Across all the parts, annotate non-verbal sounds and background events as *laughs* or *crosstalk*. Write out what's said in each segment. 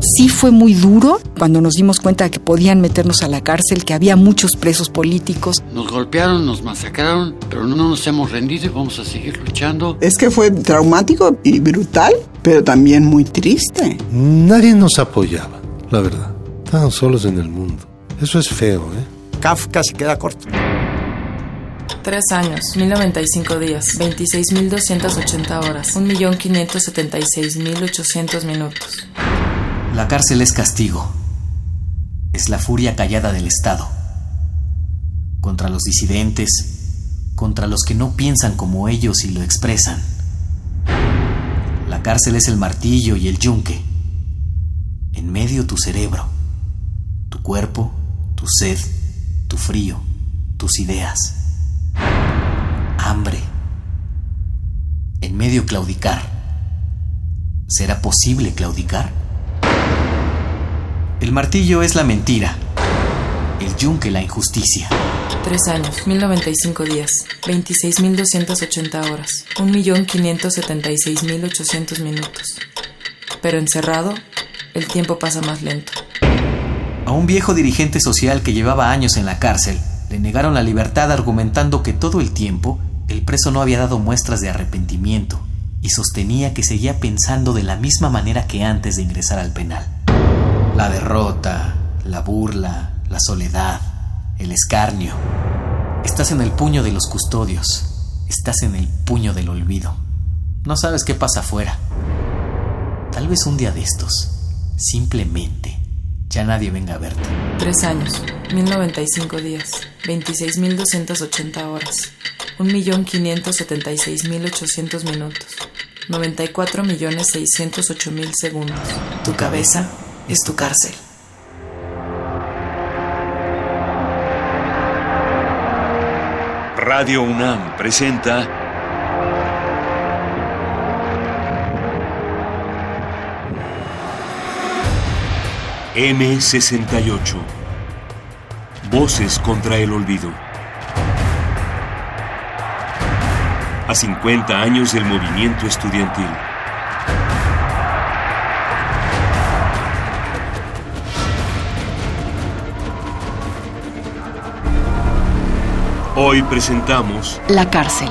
Sí fue muy duro cuando nos dimos cuenta de que podían meternos a la cárcel, que había muchos presos políticos. Nos golpearon, nos masacraron, pero no nos hemos rendido y vamos a seguir luchando. Es que fue traumático y brutal, pero también muy triste. Nadie nos apoyaba, la verdad. Estaban solos en el mundo. Eso es feo, ¿eh? Kafka se queda corto. Tres años, 1095 días, 26.280 horas, 1.576.800 minutos. La cárcel es castigo. Es la furia callada del Estado. Contra los disidentes, contra los que no piensan como ellos y lo expresan. La cárcel es el martillo y el yunque. En medio tu cerebro, tu cuerpo, tu sed, tu frío, tus ideas. Hambre. En medio claudicar. ¿Será posible claudicar? El martillo es la mentira. El yunque la injusticia. Tres años, 1095 días, 26.280 horas, 1.576.800 minutos. Pero encerrado, el tiempo pasa más lento. A un viejo dirigente social que llevaba años en la cárcel, le negaron la libertad argumentando que todo el tiempo el preso no había dado muestras de arrepentimiento y sostenía que seguía pensando de la misma manera que antes de ingresar al penal. La derrota, la burla, la soledad, el escarnio. Estás en el puño de los custodios. Estás en el puño del olvido. No sabes qué pasa afuera. Tal vez un día de estos, simplemente, ya nadie venga a verte. Tres años, 1095 días, 26.280 horas, 1.576.800 minutos, 94.608.000 segundos. Tu cabeza es tu cárcel. Radio UNAM presenta M68 Voces contra el olvido. A 50 años del movimiento estudiantil. Hoy presentamos La cárcel.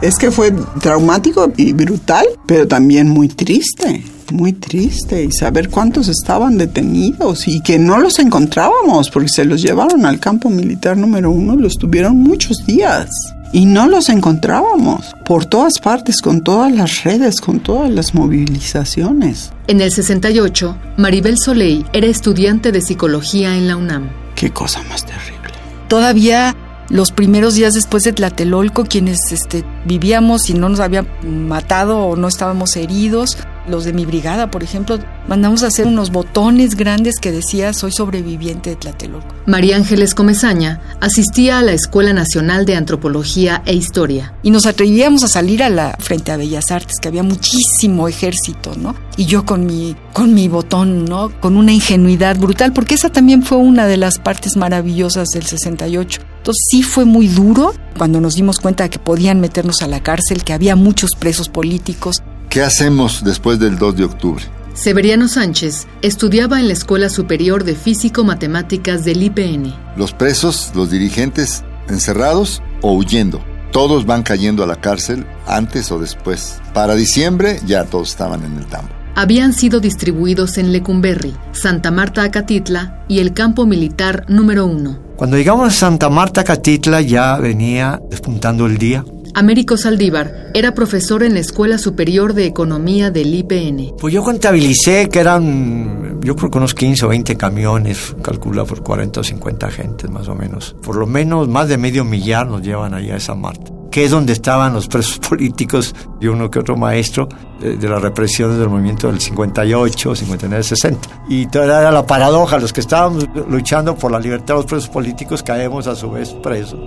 Es que fue traumático y brutal, pero también muy triste, muy triste. Y saber cuántos estaban detenidos y que no los encontrábamos porque se los llevaron al campo militar número uno, los tuvieron muchos días. Y no los encontrábamos por todas partes, con todas las redes, con todas las movilizaciones. En el 68, Maribel Soleil era estudiante de psicología en la UNAM. Qué cosa más terrible. Todavía los primeros días después de Tlatelolco, quienes este, vivíamos y no nos habían matado o no estábamos heridos, los de mi brigada, por ejemplo, mandamos a hacer unos botones grandes que decía soy sobreviviente de Tlatelolco. María Ángeles Comezaña asistía a la Escuela Nacional de Antropología e Historia. Y nos atrevíamos a salir a la frente a Bellas Artes, que había muchísimo ejército, ¿no? Y yo con mi con mi botón, ¿no? Con una ingenuidad brutal, porque esa también fue una de las partes maravillosas del 68. Entonces sí fue muy duro cuando nos dimos cuenta de que podían meternos a la cárcel, que había muchos presos políticos. ¿Qué hacemos después del 2 de octubre? Severiano Sánchez estudiaba en la Escuela Superior de Físico-Matemáticas del IPN. Los presos, los dirigentes, encerrados o huyendo. Todos van cayendo a la cárcel antes o después. Para diciembre ya todos estaban en el tambo. Habían sido distribuidos en Lecumberri, Santa Marta Acatitla y el campo militar número uno. Cuando llegamos a Santa Marta Acatitla ya venía despuntando el día. Américo Saldívar era profesor en la Escuela Superior de Economía del IPN. Pues yo contabilicé que eran, yo creo que unos 15 o 20 camiones, calcula por 40 o 50 gentes más o menos. Por lo menos más de medio millar nos llevan allá a esa Marta. que es donde estaban los *laughs* presos políticos y uno que otro maestro de, de la represión del movimiento del 58, 59, 60. Y toda era la paradoja, los que estábamos luchando por la libertad de los presos políticos caemos a su vez presos.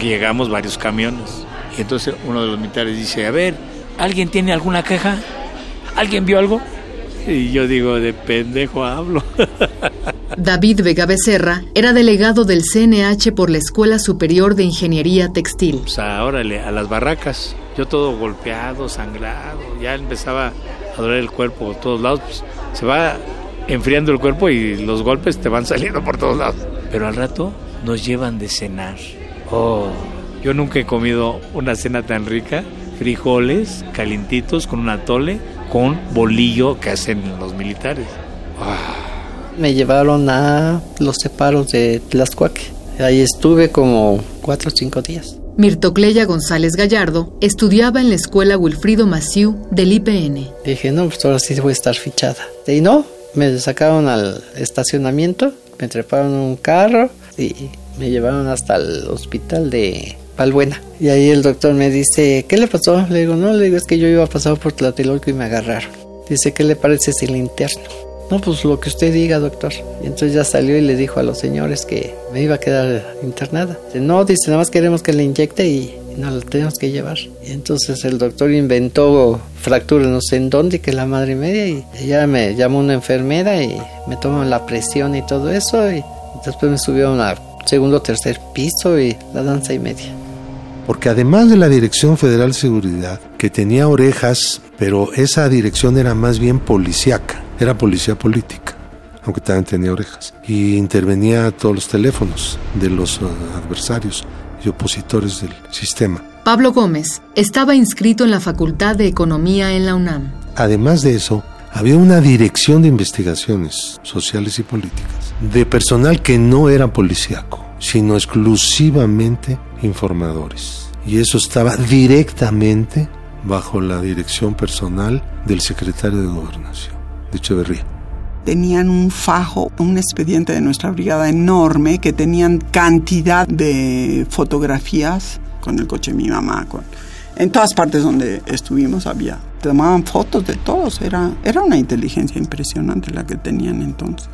Llegamos varios camiones y entonces uno de los militares dice, a ver, ¿alguien tiene alguna queja? ¿Alguien vio algo? Y yo digo, de pendejo hablo. *laughs* David Vega Becerra era delegado del CNH por la Escuela Superior de Ingeniería Textil. Pues órale, a las barracas. Yo todo golpeado, sangrado, ya empezaba a doler el cuerpo por todos lados. Pues, se va enfriando el cuerpo y los golpes te van saliendo por todos lados. Pero al rato nos llevan de cenar. Oh, yo nunca he comido una cena tan rica. Frijoles calientitos con un atole, con bolillo que hacen los militares. Me llevaron a los separos de Tlaxcuaque. Ahí estuve como cuatro o cinco días. Mirtocleya González Gallardo estudiaba en la escuela Wilfrido Maciú del IPN. Dije, no, pues ahora sí voy a estar fichada. Y no, me sacaron al estacionamiento, me treparon un carro y me llevaron hasta el hospital de Palbuena. Y ahí el doctor me dice, ¿qué le pasó? Le digo, no, le digo, es que yo iba a pasar por Tlatelolco y me agarraron. Dice, ¿qué le parece si le interno? No, pues lo que usted diga, doctor. Y entonces ya salió y le dijo a los señores que me iba a quedar internada. Dice, no, dice, nada más queremos que le inyecte y, nos la tenemos que llevar. Y entonces el doctor inventó fracturas no sé en dónde, que la madre media, y ya me llamó una enfermera y me tomó la presión y todo eso. Y después me subió a un segundo tercer piso y la danza y media. Porque además de la Dirección Federal de Seguridad, que tenía orejas, pero esa dirección era más bien policíaca, era policía política, aunque también tenía orejas, y intervenía a todos los teléfonos de los uh, adversarios y opositores del sistema. Pablo Gómez estaba inscrito en la Facultad de Economía en la UNAM. Además de eso, había una dirección de investigaciones sociales y políticas, de personal que no era policíaco, sino exclusivamente informadores. Y eso estaba directamente bajo la dirección personal del secretario de Gobernación, de Echeverría. Tenían un fajo, un expediente de nuestra brigada enorme que tenían cantidad de fotografías con el coche de mi mamá. Con... En todas partes donde estuvimos había. Tomaban fotos de todos. Era, era una inteligencia impresionante la que tenían entonces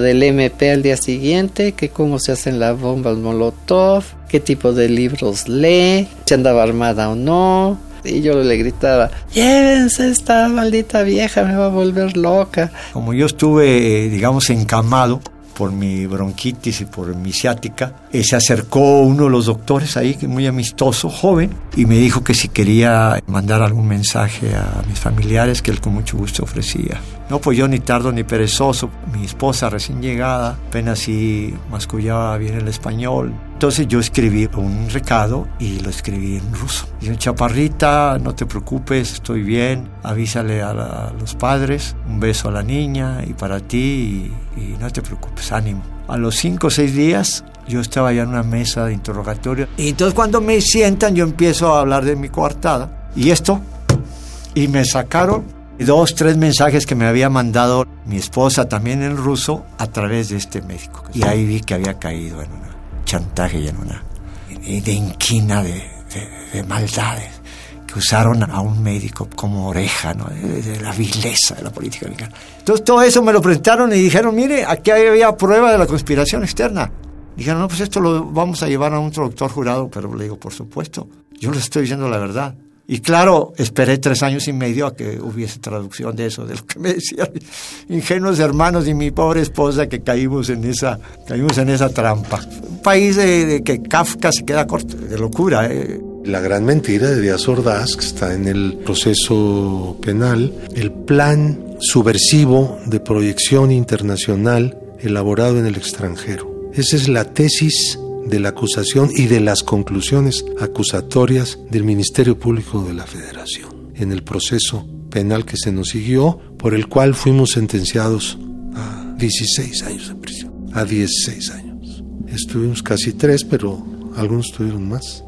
del MP al día siguiente, que cómo se hacen las bombas Molotov, qué tipo de libros lee, si andaba armada o no. Y yo le gritaba, llévense esta maldita vieja, me va a volver loca. Como yo estuve, digamos, encamado por mi bronquitis y por mi ciática, eh, se acercó uno de los doctores ahí, muy amistoso, joven, y me dijo que si quería mandar algún mensaje a mis familiares, que él con mucho gusto ofrecía. No, pues yo ni tardo ni perezoso, mi esposa recién llegada, apenas si mascullaba bien el español. Entonces yo escribí un recado y lo escribí en ruso. Dice, chaparrita, no te preocupes, estoy bien, avísale a, la, a los padres, un beso a la niña y para ti y, y no te preocupes, ánimo. A los cinco o seis días yo estaba ya en una mesa de interrogatorio y entonces cuando me sientan yo empiezo a hablar de mi coartada y esto y me sacaron dos, tres mensajes que me había mandado mi esposa también en ruso a través de este médico. Y ahí vi que había caído en un chantaje y en una de inquina de, de, de maldades que usaron a un médico como oreja, ¿no? de, la vileza de la política americana. Entonces todo eso me lo presentaron y dijeron, mire, aquí había prueba de la conspiración externa. Dijeron, no, pues esto lo vamos a llevar a un traductor jurado, pero le digo, por supuesto, yo les estoy diciendo la verdad. Y claro, esperé tres años y medio a que hubiese traducción de eso, de lo que me decían ingenuos hermanos y mi pobre esposa que caímos en esa, caímos en esa trampa. Un país de, de que Kafka se queda corto, de locura. ¿eh? La gran mentira de Díaz Ordaz, que está en el proceso penal, el plan subversivo de proyección internacional elaborado en el extranjero. Esa es la tesis de la acusación y de las conclusiones acusatorias del Ministerio Público de la Federación en el proceso penal que se nos siguió, por el cual fuimos sentenciados a 16 años de prisión, a 16 años. Estuvimos casi tres, pero algunos tuvieron más.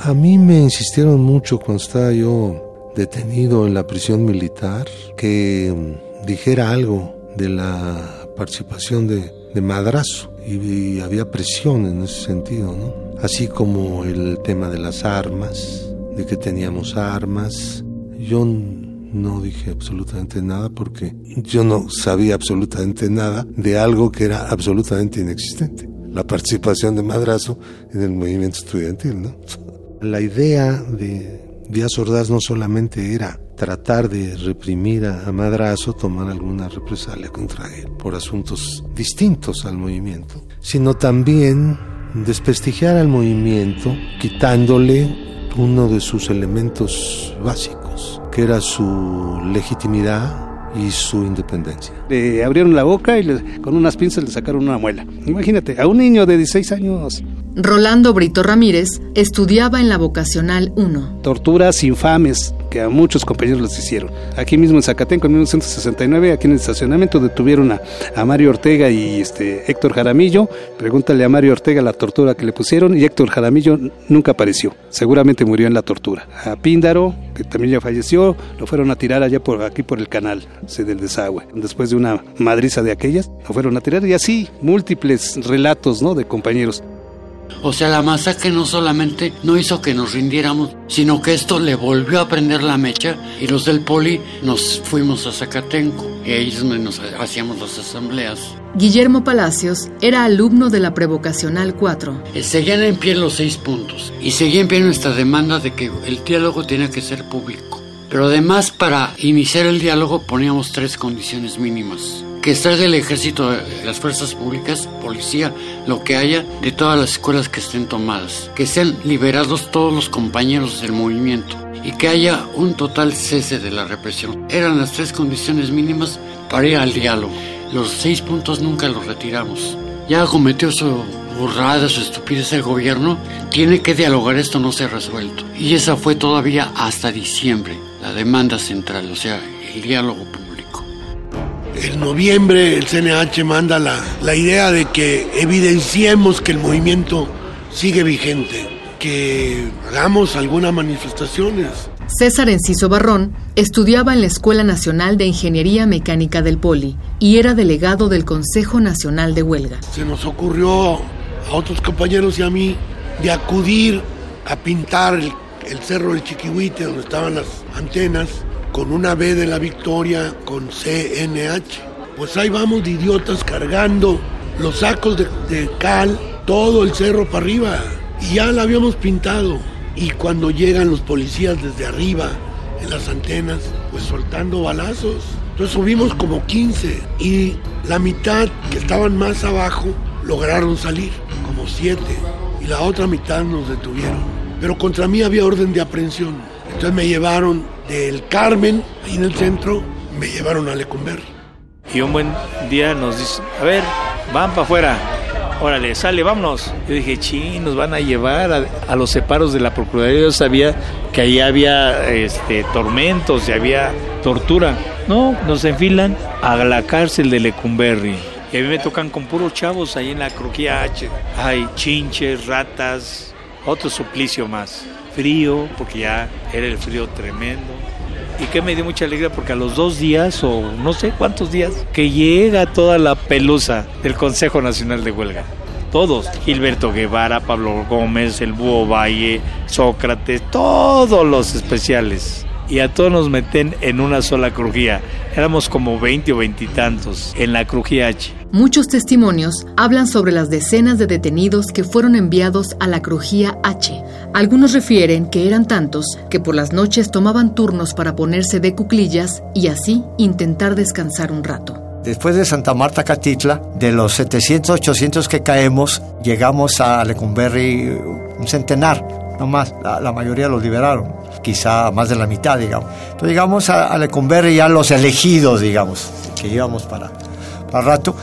A mí me insistieron mucho cuando estaba yo detenido en la prisión militar que dijera algo de la participación de, de Madrazo y, había presión en ese sentido, ¿no? Así como el tema de las armas, de que teníamos armas. Yo no dije absolutamente nada porque yo no sabía absolutamente nada de algo que era absolutamente inexistente. La participación de Madrazo en el movimiento estudiantil, ¿no? *laughs* La idea de Díaz Ordaz no solamente era tratar de reprimir a, Madrazo, tomar alguna represalia contra él por asuntos distintos al movimiento, sino también desprestigiar al movimiento quitándole uno de sus elementos básicos, que era su legitimidad y su independencia. Le abrieron la boca y con unas pinzas le sacaron una muela. Imagínate, a un niño de 16 años. Rolando Brito Ramírez estudiaba en la vocacional 1. Torturas infames, que a muchos compañeros les hicieron. Aquí mismo en Zacatenco, en 1969, aquí en el estacionamiento detuvieron a, Mario Ortega y este Héctor Jaramillo. Pregúntale a Mario Ortega la tortura que le pusieron y Héctor Jaramillo nunca apareció. Seguramente murió en la tortura. A Píndaro, que también ya falleció, lo fueron a tirar allá por aquí por el canal del desagüe. Después de una madriza de aquellas, lo fueron a tirar y así múltiples relatos ¿no? de compañeros. O sea, la masacre no solamente no hizo que nos rindiéramos, sino que esto le volvió a prender la mecha y los del poli nos fuimos a Zacatenco y ahí es donde nos hacíamos las asambleas. Guillermo Palacios era alumno de la Prevocacional 4. Eh, seguían en pie los seis puntos y seguía en pie nuestra demanda de que el diálogo tenía que ser público. Pero además para iniciar el diálogo poníamos tres condiciones mínimas que estar del ejército, las fuerzas públicas, policía, lo que haya, de todas las escuelas que estén tomadas, que sean liberados todos los compañeros del movimiento y que haya un total cese de la represión. Eran las tres condiciones mínimas para ir al diálogo. Los seis puntos nunca los retiramos. Ya cometió su burrada, su estupidez el gobierno, tiene que dialogar, esto no se ha resuelto. Y esa fue todavía hasta diciembre, la demanda central, o sea, el diálogo en noviembre el CNH manda la, la idea de que evidenciemos que el movimiento sigue vigente, que hagamos algunas manifestaciones. César Enciso Barrón estudiaba en la Escuela Nacional de Ingeniería Mecánica del Poli y era delegado del Consejo Nacional de Huelga. Se nos ocurrió a otros compañeros y a mí de acudir a pintar el, el cerro del Chiquihuite, donde estaban las antenas, con una B de la victoria con CNH. Pues ahí vamos de idiotas cargando los sacos de, cal, todo el cerro para arriba. Y ya la habíamos pintado. Y cuando llegan los policías desde arriba, en las antenas, pues soltando balazos. Entonces subimos como 15 y la mitad que estaban más abajo lograron salir, como 7. Y la otra mitad nos detuvieron. Pero contra mí había orden de aprehensión. Entonces me llevaron del Carmen, ahí en el centro, me llevaron a Lecumberri. Y un buen día nos dice, a ver, van para afuera. Órale, sale, vámonos. Yo dije, sí, nos van a llevar a, los separos de la Procuraduría. Yo sabía que ahí había este, tormentos y había tortura. No, nos enfilan a la cárcel de Lecumberri. Y a mí me tocan con puros chavos ahí en la croquía H. Hay chinches, ratas, otro suplicio más frío, porque ya era el frío tremendo. Y que me dio mucha alegría porque a los dos días o no sé cuántos días que llega toda la pelusa del Consejo Nacional de Huelga. Todos, Gilberto Guevara, Pablo Gómez, el Búho Valle, Sócrates, todos los especiales y a todos nos meten en una sola crujía. Éramos como 20 o veintitantos en la crujía H. Muchos testimonios hablan sobre las decenas de detenidos que fueron enviados a la crujía H. Algunos refieren que eran tantos que por las noches tomaban turnos para ponerse de cuclillas y así intentar descansar un rato. Después de Santa Marta Catitla, de los 700, 800 que caemos, llegamos a Lecumberri un centenar, no más, la mayoría los liberaron quizá más de la mitad, digamos. Entonces llegamos a, a Lecumberri ya los elegidos, digamos, que íbamos para, para rato.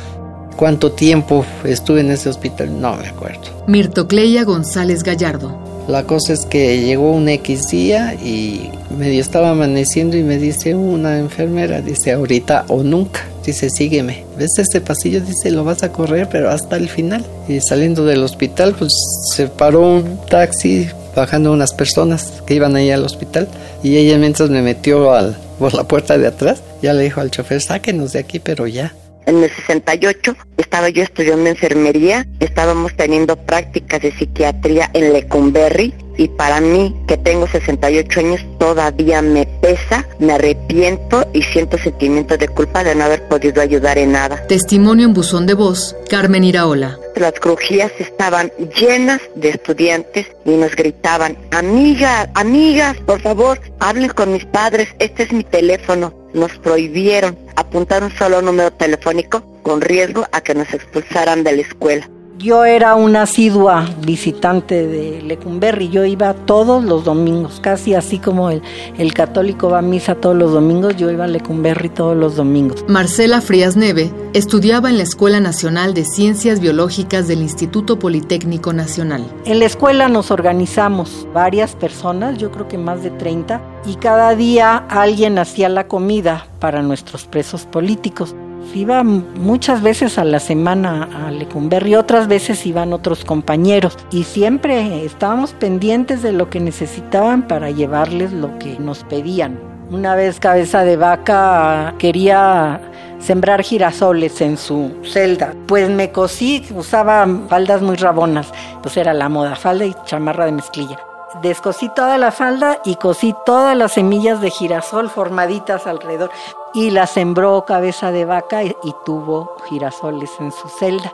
¿Cuánto tiempo estuve en ese hospital? No me acuerdo. Mirtocleya González Gallardo. La cosa es que llegó un X día y medio estaba amaneciendo y me dice una enfermera, dice ahorita o nunca, dice sígueme. ¿Ves este pasillo? Dice lo vas a correr pero hasta el final. Y saliendo del hospital pues se paró un taxi bajando unas personas que iban ahí al hospital y ella mientras me metió al, por la puerta de atrás, ya le dijo al chofer, sáquenos de aquí, pero ya. En el 68 estaba yo estudiando enfermería, estábamos teniendo prácticas de psiquiatría en Lecumberri y para mí, que tengo 68 años, todavía me pesa, me arrepiento y siento sentimientos de culpa de no haber podido ayudar en nada. Testimonio en buzón de voz, Carmen Iraola. Las crujías estaban llenas de estudiantes y nos gritaban, amigas, amigas, por favor, hablen con mis padres, este es mi teléfono. Nos prohibieron apuntar un solo número telefónico con riesgo a que nos expulsaran de la escuela. Yo era una asidua visitante de Lecumberri, yo iba todos los domingos, casi así como el, el católico va a misa todos los domingos, yo iba a Lecumberri todos los domingos. Marcela Frías Neve estudiaba en la Escuela Nacional de Ciencias Biológicas del Instituto Politécnico Nacional. En la escuela nos organizamos varias personas, yo creo que más de 30, y cada día alguien hacía la comida para nuestros presos políticos. Iba muchas veces a la semana a Lecumberri, otras veces iban otros compañeros y siempre estábamos pendientes de lo que necesitaban para llevarles lo que nos pedían. Una vez cabeza de vaca quería sembrar girasoles en su celda. Pues me cosí, usaba faldas muy rabonas, pues era la moda, falda y chamarra de mezclilla. Descosí toda la falda y cosí todas las semillas de girasol formaditas alrededor y la sembró cabeza de vaca y, y tuvo girasoles en su celda.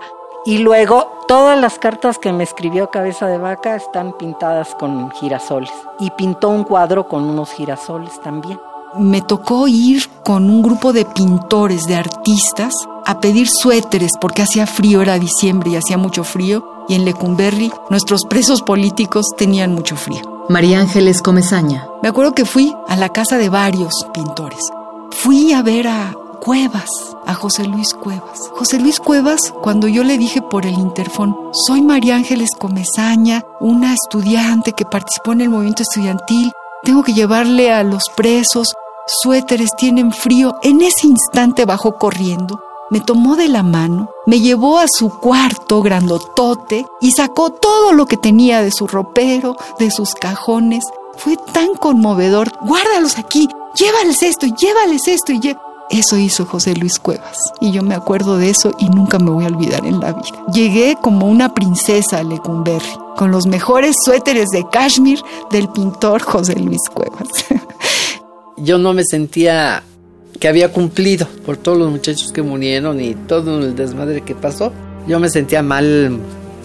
Y luego todas las cartas que me escribió Cabeza de Vaca están pintadas con girasoles. Y pintó un cuadro con unos girasoles también. Me tocó ir con un grupo de pintores, de artistas, a pedir suéteres porque hacía frío, era diciembre y hacía mucho frío. Y en Lecumberri nuestros presos políticos tenían mucho frío. María Ángeles Comezaña. Me acuerdo que fui a la casa de varios pintores. Fui a ver a Cuevas, a José Luis Cuevas. José Luis Cuevas, cuando yo le dije por el interfón, soy María Ángeles Comezaña, una estudiante que participó en el movimiento estudiantil, tengo que llevarle a los presos, suéteres tienen frío. En ese instante bajó corriendo, me tomó de la mano, me llevó a su cuarto grandotote y sacó todo lo que tenía de su ropero, de sus cajones. Fue tan conmovedor. Guárdalos aquí, llévales esto, llévales esto y eso hizo José Luis Cuevas y yo me acuerdo de eso y nunca me voy a olvidar en la vida. Llegué como una princesa a Lecumberri con los mejores suéteres de cashmere del pintor José Luis Cuevas. *laughs* yo no me sentía que había cumplido por todos los muchachos que murieron y todo el desmadre que pasó. Yo me sentía mal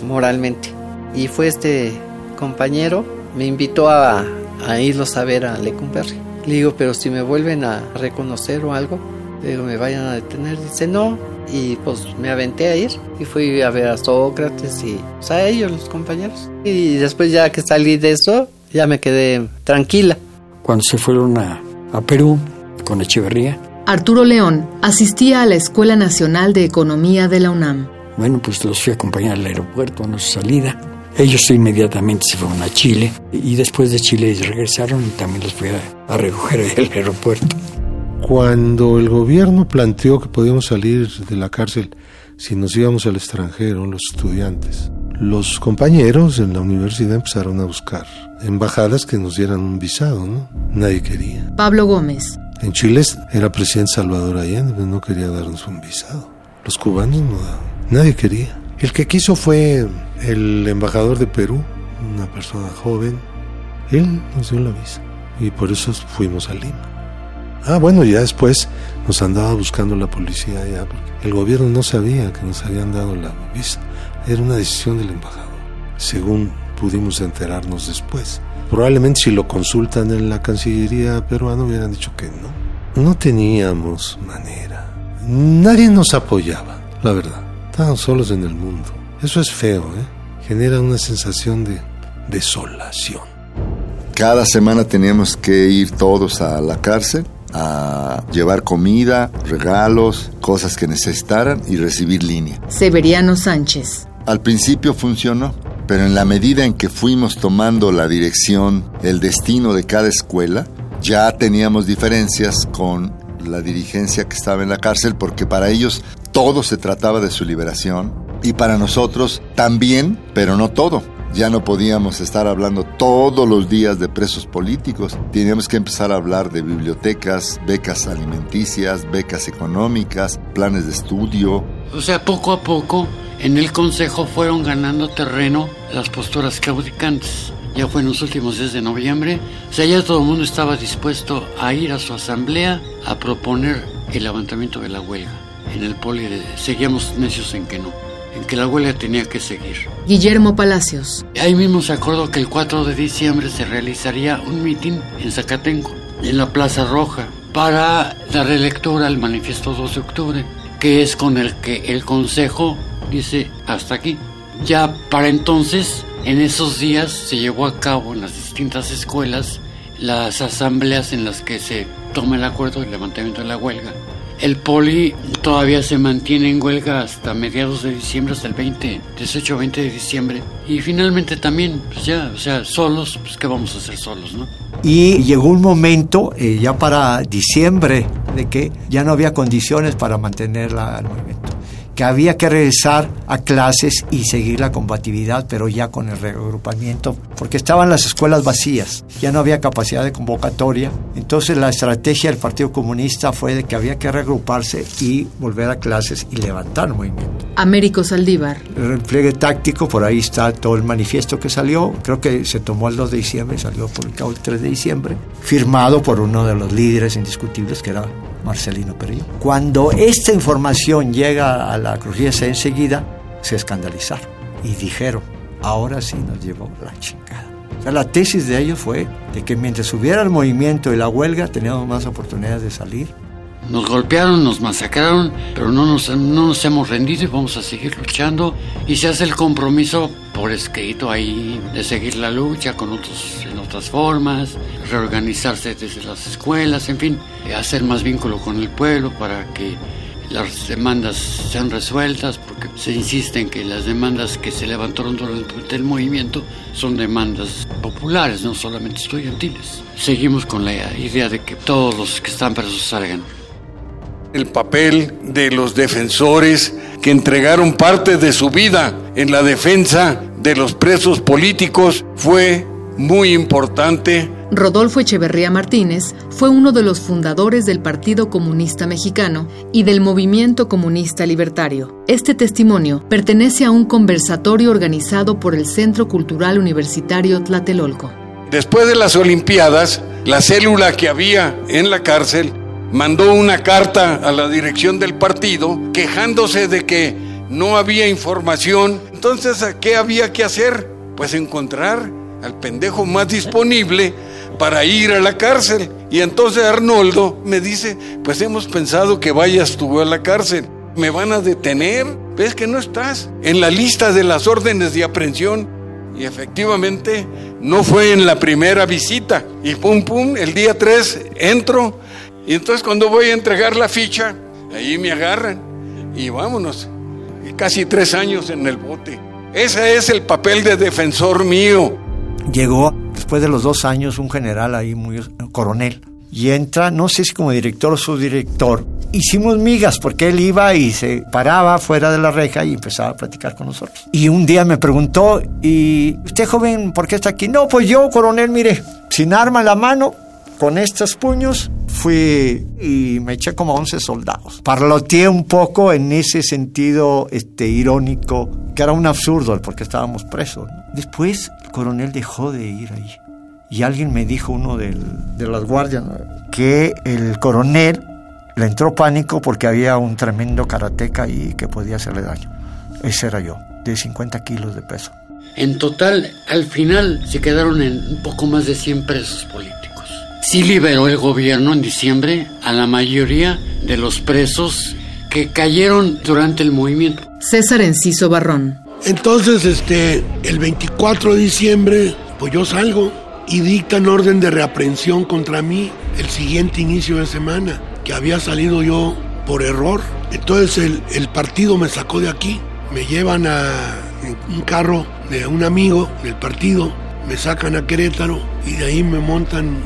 moralmente y fue este compañero me invitó a, a a ver a Lecumberri. Le digo, pero si me vuelven a reconocer o algo, le digo, me vayan a detener. Dice, no. Y pues me aventé a ir y fui a ver a Sócrates y pues, a ellos, los compañeros. Y después ya que salí de eso, ya me quedé tranquila. Cuando se fueron a, a Perú con Echeverría. Arturo León asistía a la Escuela Nacional de Economía de la UNAM. Bueno, pues los fui a acompañar al aeropuerto a su salida. Ellos inmediatamente se fueron a Chile y después de Chile regresaron y también los fui a, a recoger del aeropuerto. Cuando el gobierno planteó que podíamos salir de la cárcel si nos íbamos al extranjero, los estudiantes, los compañeros en la universidad empezaron a buscar embajadas que nos dieran un visado, ¿no? Nadie quería. Pablo Gómez. En Chile era presidente Salvador Allende, pero no quería darnos un visado. Los cubanos no daban. Nadie quería. El que quiso fue el embajador de Perú, una persona joven. Él nos dio la visa y por eso fuimos a Lima. Ah, bueno, ya después nos andaba buscando la policía ya, porque el gobierno no sabía que nos habían dado la visa. Era una decisión del embajador, según pudimos enterarnos después. Probablemente si lo consultan en la Cancillería peruana hubieran dicho que no. No teníamos manera. Nadie nos apoyaba, la verdad. Estábamos solos en el mundo. Eso es feo, ¿eh? Genera una sensación de desolación. Cada semana teníamos que ir todos a la cárcel a llevar comida, regalos, cosas que necesitaran y recibir línea. Severiano Sánchez. Al principio funcionó, pero en la medida en que fuimos tomando la dirección, el destino de cada escuela, ya teníamos diferencias con la dirigencia que estaba en la cárcel porque para ellos todo se trataba de su liberación y para nosotros también, pero no todo. ya no podíamos estar hablando todos los días de presos políticos. Teníamos que empezar a hablar de bibliotecas, becas alimenticias, becas económicas, planes de estudio. O sea, poco a poco en el Consejo fueron ganando terreno las posturas claudicantes. Ya fue en los últimos días de noviembre. O sea, ya todo el mundo estaba dispuesto a ir a su asamblea a proponer el levantamiento de la huelga. En el poli seguíamos necios en que no en que la huelga tenía que seguir. Guillermo Palacios. Ahí mismo se acordó que el 4 de diciembre se realizaría un mitin en Zacatenco, en la Plaza Roja, para darle lectura al manifiesto 2 de octubre, que es con el que el Consejo dice hasta aquí. Ya para entonces, en esos días, se llevó a cabo en las distintas escuelas las asambleas en las que se toma el acuerdo del levantamiento de la huelga el poli todavía se mantiene en huelga hasta mediados de diciembre, hasta el 20, 18 20 de diciembre. Y finalmente también, pues ya, o sea, solos, pues qué vamos a hacer solos, ¿no? Y llegó un momento, eh, ya para diciembre, de que ya no había condiciones para mantener el movimiento que había que regresar a clases y seguir la combatividad, pero ya con el reagrupamiento, porque estaban las escuelas vacías, ya no había capacidad de convocatoria. Entonces la estrategia del Partido Comunista fue de que había que reagruparse y volver a clases y levantar el movimiento. Américo Saldívar. El repliegue táctico, por ahí está todo el manifiesto que salió, creo que se tomó el 2 de diciembre, salió publicado el 3 de diciembre, firmado por uno de los líderes indiscutibles que era Marcelino Perillo. Cuando esta información llega a la crujía enseguida, se escandalizaron y dijeron, ahora sí nos llevó la chingada. la tesis de ellos fue de que mientras hubiera el movimiento y la huelga, teníamos más oportunidades de salir nos golpearon, nos masacraron, pero no nos, no nos hemos rendido y vamos a seguir luchando. Y se hace el compromiso por escrito ahí de seguir la lucha con otros, en otras formas, reorganizarse desde las escuelas, en fin, hacer más vínculo con el pueblo para que las demandas sean resueltas, porque se insiste en que las demandas que se levantaron durante el movimiento son demandas populares, no solamente estudiantiles. Seguimos con la idea de que todos los que están presos salgan el papel de los defensores que entregaron parte de su vida en la defensa de los presos políticos fue muy importante. Rodolfo Echeverría Martínez fue uno de los fundadores del Partido Comunista Mexicano y del Movimiento Comunista Libertario. Este testimonio pertenece a un conversatorio organizado por el Centro Cultural Universitario Tlatelolco. Después de las Olimpiadas, la célula que había en la cárcel mandó una carta a la dirección del partido quejándose de que no había información. Entonces, ¿qué había que hacer? Pues encontrar al pendejo más disponible para ir a la cárcel. Y entonces Arnoldo me dice, pues hemos pensado que vayas tú a la cárcel. ¿Me van a detener? ¿Ves que no estás en la lista de las órdenes de aprehensión? Y efectivamente no fue en la primera visita. Y pum, pum, el día 3 entro y entonces cuando voy a entregar la ficha, ahí me agarran y vámonos. casi tres años en el bote. Ese es el papel de defensor mío. Llegó después de los dos años un general ahí, muy coronel, y entra, no sé si como director o subdirector. Hicimos migas porque él iba y se paraba fuera de la reja y empezaba a platicar con nosotros. Y un día me preguntó, ¿y usted joven por qué está aquí? No, pues yo, coronel, mire, sin arma en la mano, con estos puños fui y me eché como 11 soldados. Parloteé un poco en ese sentido este, irónico, que era un absurdo porque estábamos presos. Después el coronel dejó de ir ahí. Y alguien me dijo, uno de las guardias, que el coronel le entró pánico porque había un tremendo karateca ahí que podía hacerle daño. Ese era yo, de 50 kilos de peso. En total, al final se quedaron en un poco más de 100 presos políticos. Sí liberó el gobierno en diciembre a la mayoría de los presos que cayeron durante el movimiento. César Enciso Barrón. Entonces, este, el 24 de diciembre, pues yo salgo y dictan orden de reaprehensión contra mí el siguiente inicio de semana, que había salido yo por error. Entonces el, el partido me sacó de aquí, me llevan a un carro de un amigo del partido me sacan a Querétaro y de ahí me montan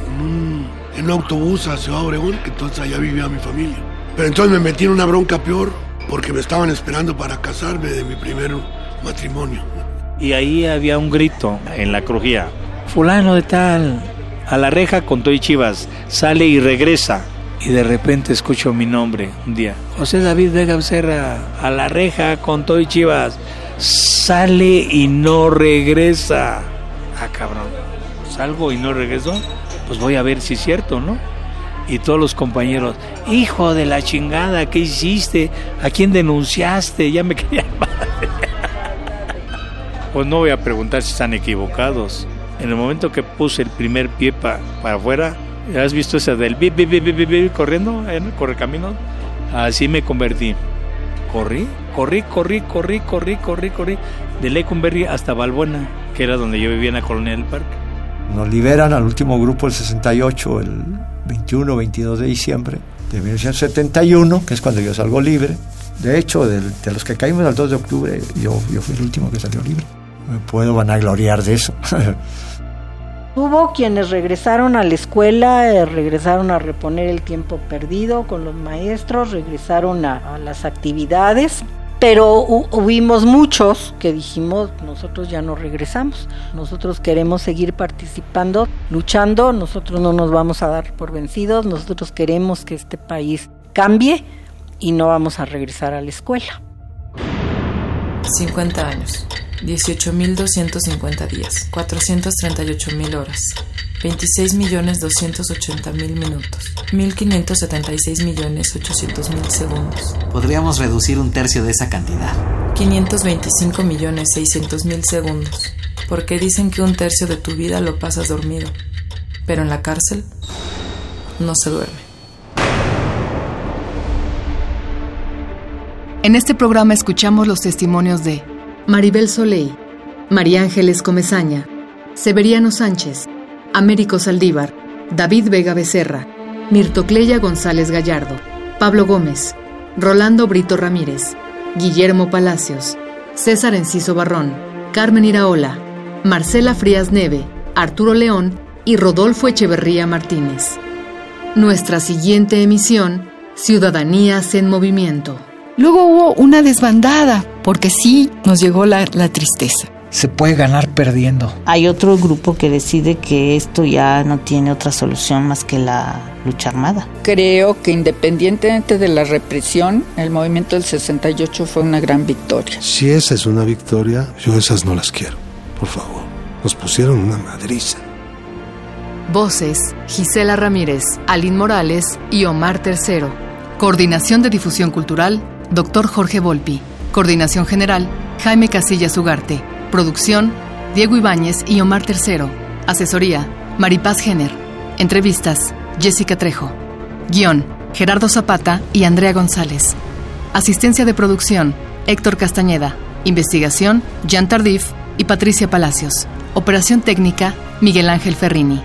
en un, autobús a Ciudad Obregón, que entonces allá vivía mi familia. Pero entonces me metí en una bronca peor porque me estaban esperando para casarme de mi primer matrimonio. y ahí había un grito en la crujía. Fulano de tal, a la reja con Toy Chivas, sale y regresa. Y de repente escucho mi nombre un día. José David Vega Becerra, a la reja con Toy Chivas, sale y no regresa. Ah, cabrón, salgo y no regreso, pues voy a ver si es cierto, ¿no? Y todos los compañeros, hijo de la chingada, ¿qué hiciste? ¿A quién denunciaste? Ya me *laughs* quería Pues no voy a preguntar si están equivocados. En el momento que puse el primer pie para afuera, ¿has visto esa del bip, bip, bip, bip, bip, corriendo en el correcamino? Así me convertí. Corrí, corrí, corrí, corrí, corrí, corrí, corrí, de Lecumberri hasta Balbuena, que era donde yo vivía en la colonia del parque. Nos liberan al último grupo el 68, el 21, 22 de diciembre de 1971, que es cuando yo salgo libre. De hecho, de, de los que caímos al 2 de octubre, yo, yo fui el último que salió libre me puedo vanagloriar de eso. *laughs* Hubo quienes regresaron a la escuela, eh, regresaron a reponer el tiempo perdido con los maestros, regresaron a, a las actividades, pero hubimos muchos que dijimos, nosotros ya no regresamos, nosotros queremos seguir participando, luchando, nosotros no nos vamos a dar por vencidos, nosotros queremos que este país cambie y no vamos a regresar a la escuela. 50 años. 18.250 días, 438.000 horas, 26.280.000 minutos, 1.576.800.000 segundos. Podríamos reducir un tercio de esa cantidad. 525.600.000 segundos, porque dicen que un tercio de tu vida lo pasas dormido, pero en la cárcel no se duerme. En este programa escuchamos los testimonios de Maribel Soleil, María Ángeles Comezaña, Severiano Sánchez, Américo Saldívar, David Vega Becerra, Mirtocleya González Gallardo, Pablo Gómez, Rolando Brito Ramírez, Guillermo Palacios, César Enciso Barrón, Carmen Iraola, Marcela Frías Neve, Arturo León y Rodolfo Echeverría Martínez. Nuestra siguiente emisión, Ciudadanías en Movimiento. Luego hubo una desbandada, porque sí nos llegó la, tristeza. Se puede ganar perdiendo. Hay otro grupo que decide que esto ya no tiene otra solución más que la lucha armada. Creo que independientemente de la represión, el movimiento del 68 fue una gran victoria. Si esa es una victoria, yo esas no las quiero. Por favor, nos pusieron una madriza. Voces, Gisela Ramírez, Aline Morales y Omar Tercero. Coordinación de Difusión Cultural, Dr. Jorge Volpi. Coordinación General, Jaime Casillas Ugarte. Producción, Diego Ibáñez y Omar Tercero. Asesoría, Maripaz Jenner. Entrevistas, Jessica Trejo. Guión, Gerardo Zapata y Andrea González. Asistencia de producción, Héctor Castañeda. Investigación, Jean Tardif y Patricia Palacios. Operación técnica, Miguel Ángel Ferrini.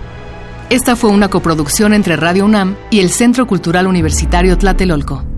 Esta fue una coproducción entre Radio UNAM y el Centro Cultural Universitario Tlatelolco.